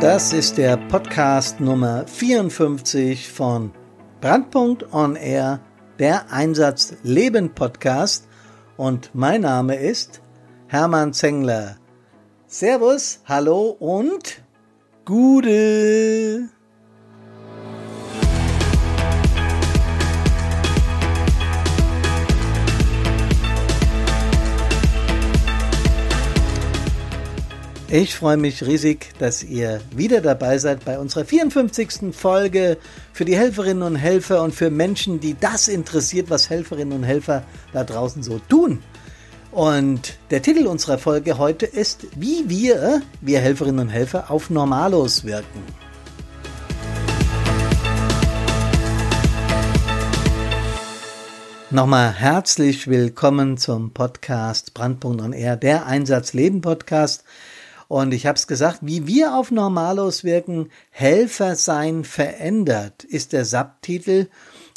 Das ist der Podcast Nummer 54 von Brandpunkt on Air, der Einsatz Leben Podcast. Und mein Name ist Hermann Zengler. Servus, hallo und Gude. Ich freue mich riesig, dass ihr wieder dabei seid bei unserer 54. Folge für die Helferinnen und Helfer und für Menschen, die das interessiert, was Helferinnen und Helfer da draußen so tun. Und der Titel unserer Folge heute ist, wie wir, wir Helferinnen und Helfer, auf Normalos wirken. Nochmal herzlich willkommen zum Podcast Brandpunkt on Air, der Einsatzleben Podcast. Und ich habe es gesagt, wie wir auf Normalos wirken, Helfer sein verändert, ist der Subtitel.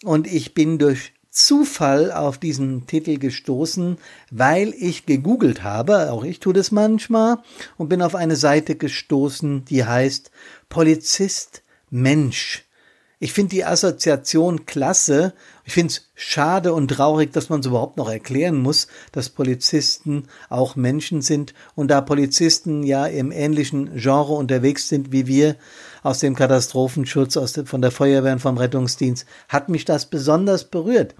Und ich bin durch Zufall auf diesen Titel gestoßen, weil ich gegoogelt habe, auch ich tue das manchmal, und bin auf eine Seite gestoßen, die heißt Polizist Mensch. Ich finde die Assoziation klasse. Ich finde es schade und traurig, dass man es überhaupt noch erklären muss, dass Polizisten auch Menschen sind. Und da Polizisten ja im ähnlichen Genre unterwegs sind wie wir aus dem Katastrophenschutz, aus der, von der Feuerwehr und vom Rettungsdienst, hat mich das besonders berührt.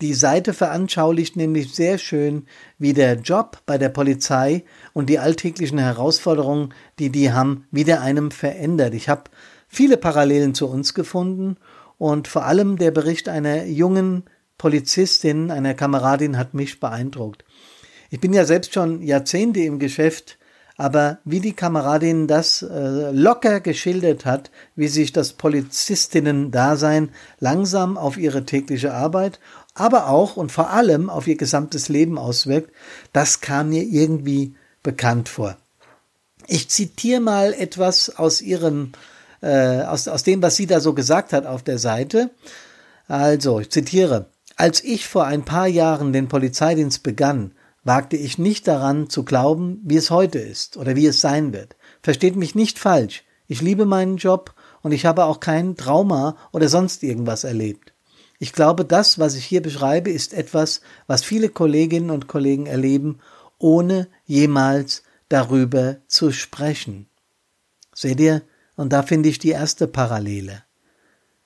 Die Seite veranschaulicht nämlich sehr schön, wie der Job bei der Polizei und die alltäglichen Herausforderungen, die die haben, wieder einem verändert. Ich habe viele Parallelen zu uns gefunden und vor allem der Bericht einer jungen Polizistin, einer Kameradin hat mich beeindruckt. Ich bin ja selbst schon Jahrzehnte im Geschäft, aber wie die Kameradin das äh, locker geschildert hat, wie sich das Polizistinnen-Dasein langsam auf ihre tägliche Arbeit, aber auch und vor allem auf ihr gesamtes Leben auswirkt, das kam mir irgendwie bekannt vor. Ich zitiere mal etwas aus ihrem äh, aus, aus dem, was sie da so gesagt hat auf der Seite. Also, ich zitiere. Als ich vor ein paar Jahren den Polizeidienst begann, wagte ich nicht daran zu glauben, wie es heute ist oder wie es sein wird. Versteht mich nicht falsch. Ich liebe meinen Job und ich habe auch kein Trauma oder sonst irgendwas erlebt. Ich glaube, das, was ich hier beschreibe, ist etwas, was viele Kolleginnen und Kollegen erleben, ohne jemals darüber zu sprechen. Seht ihr, und da finde ich die erste Parallele.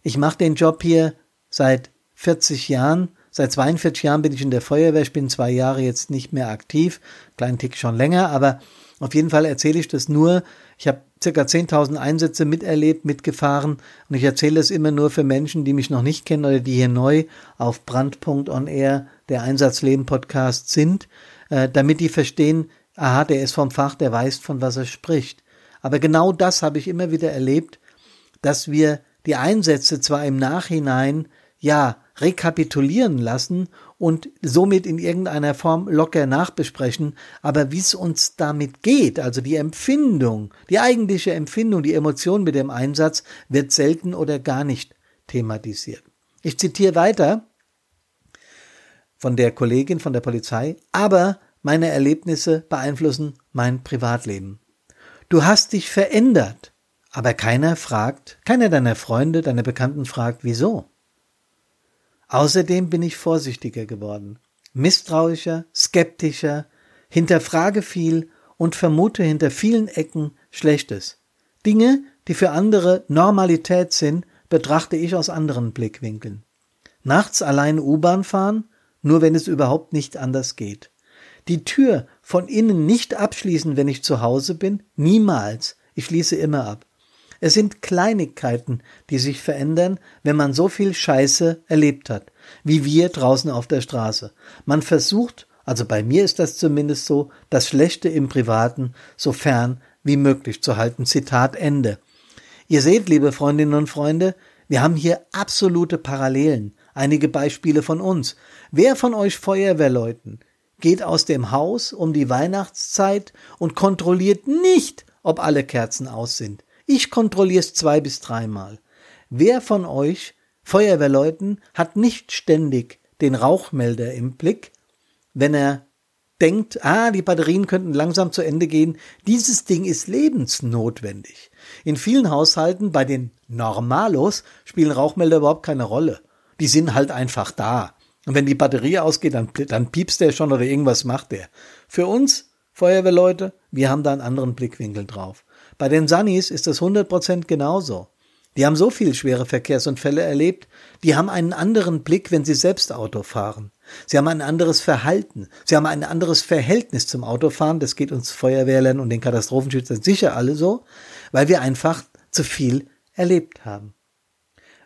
Ich mache den Job hier seit 40 Jahren. Seit 42 Jahren bin ich in der Feuerwehr. Ich bin zwei Jahre jetzt nicht mehr aktiv. Kleinen Tick schon länger, aber auf jeden Fall erzähle ich das nur. Ich habe circa 10.000 Einsätze miterlebt, mitgefahren und ich erzähle das immer nur für Menschen, die mich noch nicht kennen oder die hier neu auf Brandpunkt on Air, der Einsatzleben Podcast sind, äh, damit die verstehen, aha, der ist vom Fach, der weiß, von was er spricht. Aber genau das habe ich immer wieder erlebt, dass wir die Einsätze zwar im Nachhinein ja rekapitulieren lassen und somit in irgendeiner Form locker nachbesprechen, aber wie es uns damit geht, also die Empfindung, die eigentliche Empfindung, die Emotion mit dem Einsatz wird selten oder gar nicht thematisiert. Ich zitiere weiter von der Kollegin von der Polizei, aber meine Erlebnisse beeinflussen mein Privatleben. Du hast dich verändert. Aber keiner fragt, keiner deiner Freunde, deiner Bekannten fragt, wieso. Außerdem bin ich vorsichtiger geworden, misstrauischer, skeptischer, hinterfrage viel und vermute hinter vielen Ecken Schlechtes. Dinge, die für andere Normalität sind, betrachte ich aus anderen Blickwinkeln. Nachts allein U-Bahn fahren, nur wenn es überhaupt nicht anders geht. Die Tür von innen nicht abschließen, wenn ich zu Hause bin? Niemals. Ich schließe immer ab. Es sind Kleinigkeiten, die sich verändern, wenn man so viel Scheiße erlebt hat, wie wir draußen auf der Straße. Man versucht, also bei mir ist das zumindest so, das Schlechte im Privaten so fern wie möglich zu halten. Zitat Ende. Ihr seht, liebe Freundinnen und Freunde, wir haben hier absolute Parallelen. Einige Beispiele von uns. Wer von euch Feuerwehrleuten geht aus dem Haus um die Weihnachtszeit und kontrolliert nicht, ob alle Kerzen aus sind. Ich kontrolliere es zwei bis dreimal. Wer von euch Feuerwehrleuten hat nicht ständig den Rauchmelder im Blick, wenn er denkt, ah, die Batterien könnten langsam zu Ende gehen. Dieses Ding ist lebensnotwendig. In vielen Haushalten, bei den Normalos, spielen Rauchmelder überhaupt keine Rolle. Die sind halt einfach da. Und wenn die Batterie ausgeht, dann, dann piepst der schon oder irgendwas macht der. Für uns, Feuerwehrleute, wir haben da einen anderen Blickwinkel drauf. Bei den Sunnis ist das 100% genauso. Die haben so viel schwere Verkehrsunfälle erlebt, die haben einen anderen Blick, wenn sie selbst Auto fahren. Sie haben ein anderes Verhalten. Sie haben ein anderes Verhältnis zum Autofahren. Das geht uns Feuerwehrlern und den Katastrophenschützern sicher alle so, weil wir einfach zu viel erlebt haben.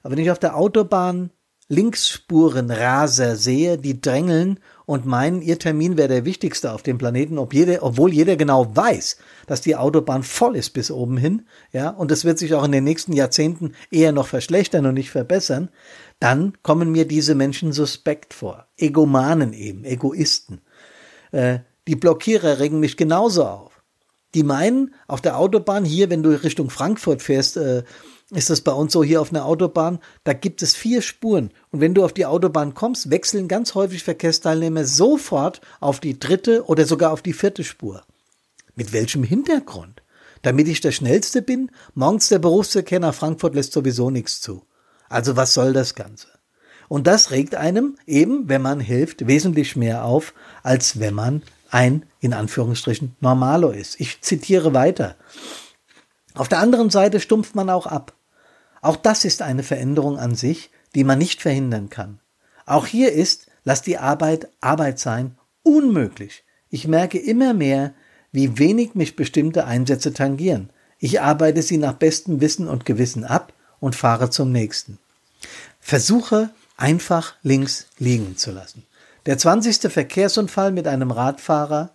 Aber wenn ich auf der Autobahn Linksspurenraser sehe, die drängeln und meinen, ihr Termin wäre der wichtigste auf dem Planeten, ob jeder, obwohl jeder genau weiß, dass die Autobahn voll ist bis oben hin, ja, und es wird sich auch in den nächsten Jahrzehnten eher noch verschlechtern und nicht verbessern, dann kommen mir diese Menschen suspekt vor. Egomanen eben, Egoisten. Äh, die Blockierer regen mich genauso auf. Die meinen, auf der Autobahn hier, wenn du Richtung Frankfurt fährst, äh, ist das bei uns so hier auf einer Autobahn, da gibt es vier Spuren. Und wenn du auf die Autobahn kommst, wechseln ganz häufig Verkehrsteilnehmer sofort auf die dritte oder sogar auf die vierte Spur. Mit welchem Hintergrund? Damit ich der Schnellste bin? Morgens der Berufsverkehr nach Frankfurt lässt sowieso nichts zu. Also was soll das Ganze? Und das regt einem eben, wenn man hilft, wesentlich mehr auf, als wenn man ein, in Anführungsstrichen, Normalo ist. Ich zitiere weiter. Auf der anderen Seite stumpft man auch ab. Auch das ist eine Veränderung an sich, die man nicht verhindern kann. Auch hier ist, lass die Arbeit Arbeit sein, unmöglich. Ich merke immer mehr, wie wenig mich bestimmte Einsätze tangieren. Ich arbeite sie nach bestem Wissen und Gewissen ab und fahre zum nächsten. Versuche einfach links liegen zu lassen. Der 20. Verkehrsunfall mit einem Radfahrer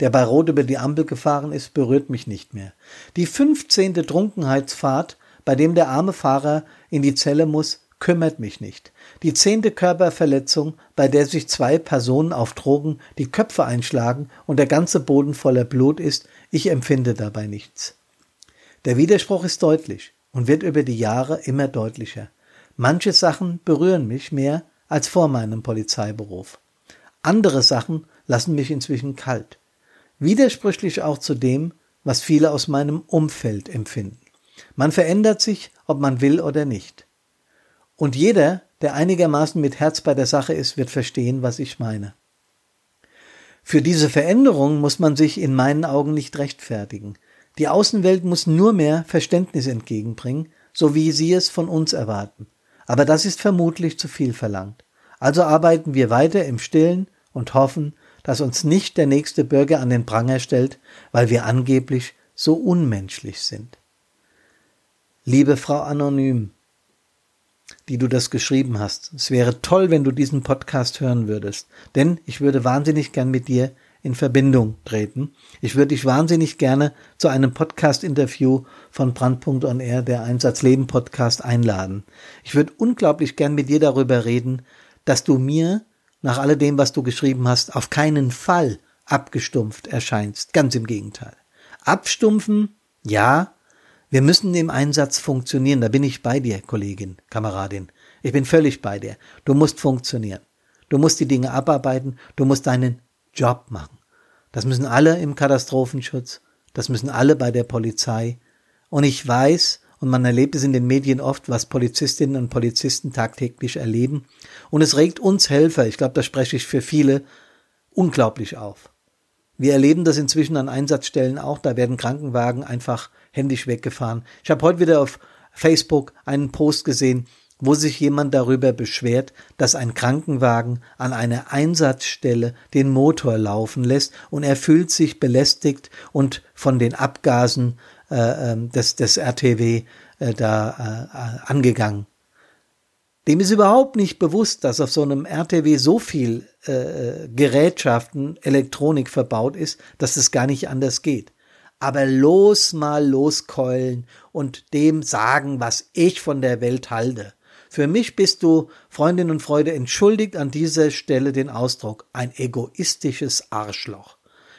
der bei Rot über die Ampel gefahren ist, berührt mich nicht mehr. Die fünfzehnte Trunkenheitsfahrt, bei dem der arme Fahrer in die Zelle muss, kümmert mich nicht. Die zehnte Körperverletzung, bei der sich zwei Personen auf Drogen die Köpfe einschlagen und der ganze Boden voller Blut ist, ich empfinde dabei nichts. Der Widerspruch ist deutlich und wird über die Jahre immer deutlicher. Manche Sachen berühren mich mehr als vor meinem Polizeiberuf. Andere Sachen lassen mich inzwischen kalt widersprüchlich auch zu dem, was viele aus meinem Umfeld empfinden. Man verändert sich, ob man will oder nicht. Und jeder, der einigermaßen mit Herz bei der Sache ist, wird verstehen, was ich meine. Für diese Veränderung muss man sich in meinen Augen nicht rechtfertigen. Die Außenwelt muss nur mehr Verständnis entgegenbringen, so wie sie es von uns erwarten. Aber das ist vermutlich zu viel verlangt. Also arbeiten wir weiter im Stillen und hoffen, dass uns nicht der nächste Bürger an den Pranger stellt, weil wir angeblich so unmenschlich sind. Liebe Frau Anonym, die du das geschrieben hast, es wäre toll, wenn du diesen Podcast hören würdest, denn ich würde wahnsinnig gern mit dir in Verbindung treten. Ich würde dich wahnsinnig gerne zu einem Podcast-Interview von Brandpunkt on Air, der Einsatzleben Podcast, einladen. Ich würde unglaublich gern mit dir darüber reden, dass du mir nach alledem, was du geschrieben hast, auf keinen Fall abgestumpft erscheinst. Ganz im Gegenteil. Abstumpfen, ja, wir müssen im Einsatz funktionieren. Da bin ich bei dir, Kollegin, Kameradin. Ich bin völlig bei dir. Du musst funktionieren. Du musst die Dinge abarbeiten. Du musst deinen Job machen. Das müssen alle im Katastrophenschutz. Das müssen alle bei der Polizei. Und ich weiß, und man erlebt es in den Medien oft, was Polizistinnen und Polizisten tagtäglich erleben. Und es regt uns Helfer, ich glaube, da spreche ich für viele, unglaublich auf. Wir erleben das inzwischen an Einsatzstellen auch, da werden Krankenwagen einfach händisch weggefahren. Ich habe heute wieder auf Facebook einen Post gesehen, wo sich jemand darüber beschwert, dass ein Krankenwagen an einer Einsatzstelle den Motor laufen lässt und er fühlt sich belästigt und von den Abgasen äh, ähm, des, des RTW äh, da äh, angegangen. Dem ist überhaupt nicht bewusst, dass auf so einem RTW so viel äh, Gerätschaften, Elektronik verbaut ist, dass es gar nicht anders geht. Aber los mal loskeulen und dem sagen, was ich von der Welt halte. Für mich bist du, Freundin und Freude, entschuldigt an dieser Stelle den Ausdruck, ein egoistisches Arschloch.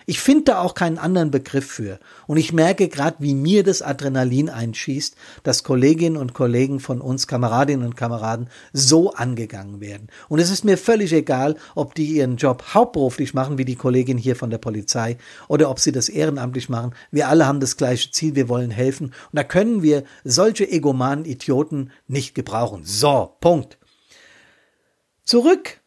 Ich finde da auch keinen anderen Begriff für. Und ich merke gerade, wie mir das Adrenalin einschießt, dass Kolleginnen und Kollegen von uns, Kameradinnen und Kameraden, so angegangen werden. Und es ist mir völlig egal, ob die ihren Job hauptberuflich machen, wie die Kollegin hier von der Polizei, oder ob sie das ehrenamtlich machen. Wir alle haben das gleiche Ziel, wir wollen helfen. Und da können wir solche egomanen Idioten nicht gebrauchen. So, Punkt. Zurück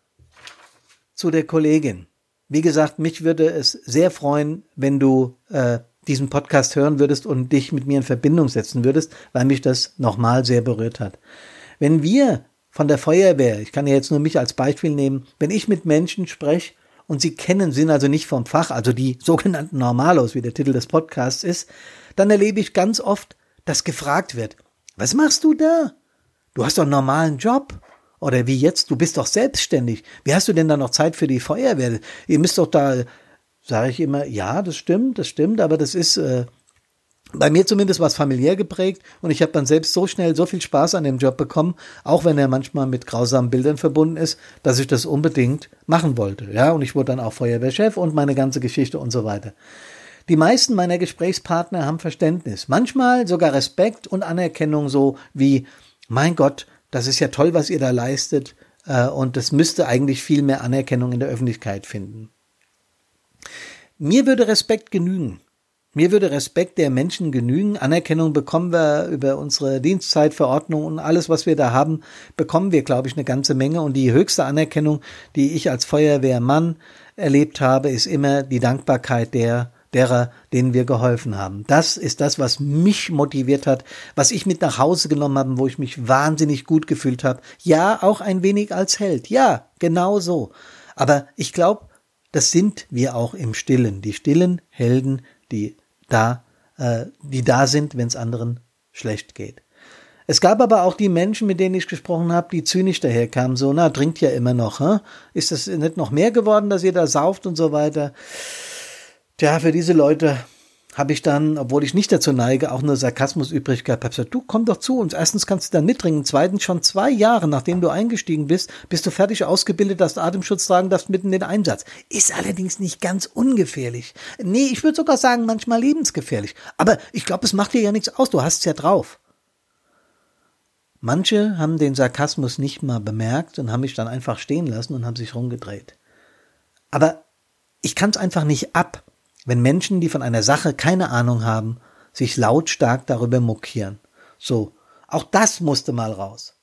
zu der Kollegin. Wie gesagt, mich würde es sehr freuen, wenn du äh, diesen Podcast hören würdest und dich mit mir in Verbindung setzen würdest, weil mich das nochmal sehr berührt hat. Wenn wir von der Feuerwehr, ich kann ja jetzt nur mich als Beispiel nehmen, wenn ich mit Menschen spreche und sie kennen, sind also nicht vom Fach, also die sogenannten Normalos, wie der Titel des Podcasts ist, dann erlebe ich ganz oft, dass gefragt wird, was machst du da? Du hast doch einen normalen Job. Oder wie jetzt, du bist doch selbstständig. Wie hast du denn da noch Zeit für die Feuerwehr? Ihr müsst doch da, sage ich immer, ja, das stimmt, das stimmt, aber das ist äh, bei mir zumindest was familiär geprägt und ich habe dann selbst so schnell so viel Spaß an dem Job bekommen, auch wenn er manchmal mit grausamen Bildern verbunden ist, dass ich das unbedingt machen wollte. Ja, und ich wurde dann auch Feuerwehrchef und meine ganze Geschichte und so weiter. Die meisten meiner Gesprächspartner haben Verständnis, manchmal sogar Respekt und Anerkennung so wie, mein Gott, das ist ja toll, was ihr da leistet äh, und das müsste eigentlich viel mehr Anerkennung in der Öffentlichkeit finden. Mir würde Respekt genügen. Mir würde Respekt der Menschen genügen. Anerkennung bekommen wir über unsere Dienstzeitverordnung und alles, was wir da haben, bekommen wir, glaube ich, eine ganze Menge. Und die höchste Anerkennung, die ich als Feuerwehrmann erlebt habe, ist immer die Dankbarkeit der derer, denen wir geholfen haben. Das ist das, was mich motiviert hat, was ich mit nach Hause genommen habe, wo ich mich wahnsinnig gut gefühlt habe. Ja, auch ein wenig als Held. Ja, genau so. Aber ich glaube, das sind wir auch im Stillen. Die stillen Helden, die da, äh, die da sind, wenn es anderen schlecht geht. Es gab aber auch die Menschen, mit denen ich gesprochen habe, die zynisch daherkamen, so, na, trinkt ja immer noch, hä? ist das nicht noch mehr geworden, dass ihr da sauft und so weiter? Tja, für diese Leute habe ich dann, obwohl ich nicht dazu neige, auch nur Sarkasmus übrig gehabt. Hab gesagt, du komm doch zu uns. Erstens kannst du dann mitdringen. Zweitens, schon zwei Jahre nachdem du eingestiegen bist, bist du fertig ausgebildet, dass du Atemschutz tragen darfst mitten in den Einsatz. Ist allerdings nicht ganz ungefährlich. Nee, ich würde sogar sagen, manchmal lebensgefährlich. Aber ich glaube, es macht dir ja nichts aus. Du hast es ja drauf. Manche haben den Sarkasmus nicht mal bemerkt und haben mich dann einfach stehen lassen und haben sich rumgedreht. Aber ich kann es einfach nicht ab wenn Menschen, die von einer Sache keine Ahnung haben, sich lautstark darüber mokieren. So, auch das musste mal raus.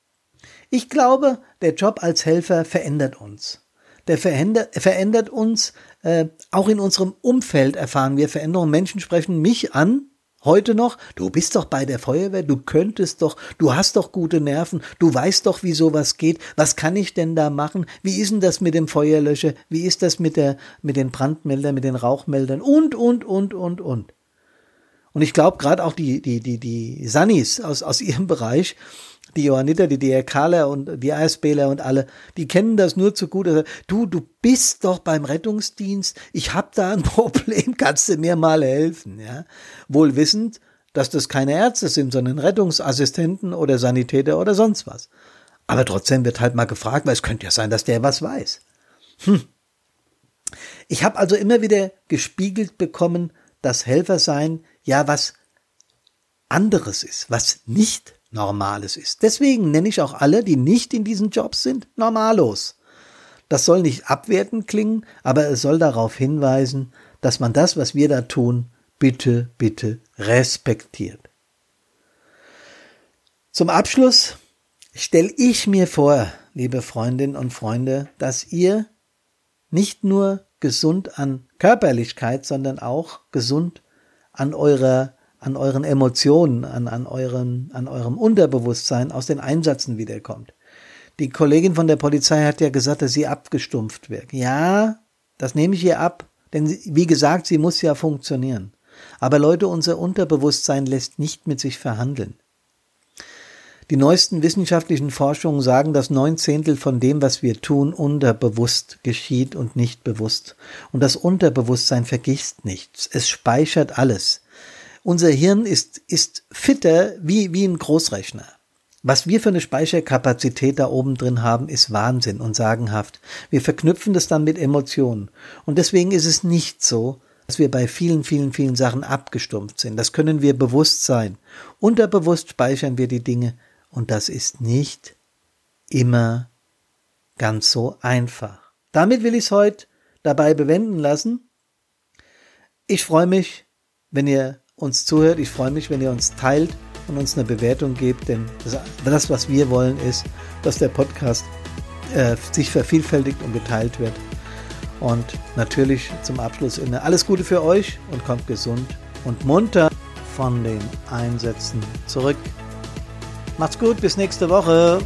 Ich glaube, der Job als Helfer verändert uns. Der verändert, verändert uns, äh, auch in unserem Umfeld erfahren wir Veränderungen. Menschen sprechen mich an, Heute noch, du bist doch bei der Feuerwehr, du könntest doch, du hast doch gute Nerven, du weißt doch, wie sowas geht. Was kann ich denn da machen? Wie ist denn das mit dem Feuerlöscher? Wie ist das mit der, mit den Brandmeldern, mit den Rauchmeldern? Und, und, und, und, und. Und ich glaube, gerade auch die, die, die, die Sannis aus, aus ihrem Bereich, die Johanniter, die DRKler und die ASBler und alle, die kennen das nur zu gut. Also, du, du bist doch beim Rettungsdienst, ich hab da ein Problem, kannst du mir mal helfen, ja? Wohl wissend, dass das keine Ärzte sind, sondern Rettungsassistenten oder Sanitäter oder sonst was. Aber trotzdem wird halt mal gefragt, weil es könnte ja sein, dass der was weiß. Hm. Ich habe also immer wieder gespiegelt bekommen, dass Helfersein ja was anderes ist, was nicht Normales ist. Deswegen nenne ich auch alle, die nicht in diesen Jobs sind, Normalos. Das soll nicht abwertend klingen, aber es soll darauf hinweisen, dass man das, was wir da tun, bitte, bitte respektiert. Zum Abschluss stelle ich mir vor, liebe Freundinnen und Freunde, dass ihr nicht nur gesund an Körperlichkeit, sondern auch gesund an eurer an euren Emotionen, an, an, euren, an eurem Unterbewusstsein aus den Einsätzen wiederkommt. Die Kollegin von der Polizei hat ja gesagt, dass sie abgestumpft wird. Ja, das nehme ich ihr ab, denn wie gesagt, sie muss ja funktionieren. Aber Leute, unser Unterbewusstsein lässt nicht mit sich verhandeln. Die neuesten wissenschaftlichen Forschungen sagen, dass neun Zehntel von dem, was wir tun, unterbewusst geschieht und nicht bewusst. Und das Unterbewusstsein vergisst nichts. Es speichert alles. Unser Hirn ist, ist fitter wie, wie ein Großrechner. Was wir für eine Speicherkapazität da oben drin haben, ist Wahnsinn und sagenhaft. Wir verknüpfen das dann mit Emotionen. Und deswegen ist es nicht so, dass wir bei vielen, vielen, vielen Sachen abgestumpft sind. Das können wir bewusst sein. Unterbewusst speichern wir die Dinge und das ist nicht immer ganz so einfach. Damit will ich es heute dabei bewenden lassen. Ich freue mich, wenn ihr uns zuhört. Ich freue mich, wenn ihr uns teilt und uns eine Bewertung gebt, denn das, was wir wollen, ist, dass der Podcast äh, sich vervielfältigt und geteilt wird. Und natürlich zum Abschluss Inne alles Gute für euch und kommt gesund und munter von den Einsätzen zurück. Macht's gut, bis nächste Woche.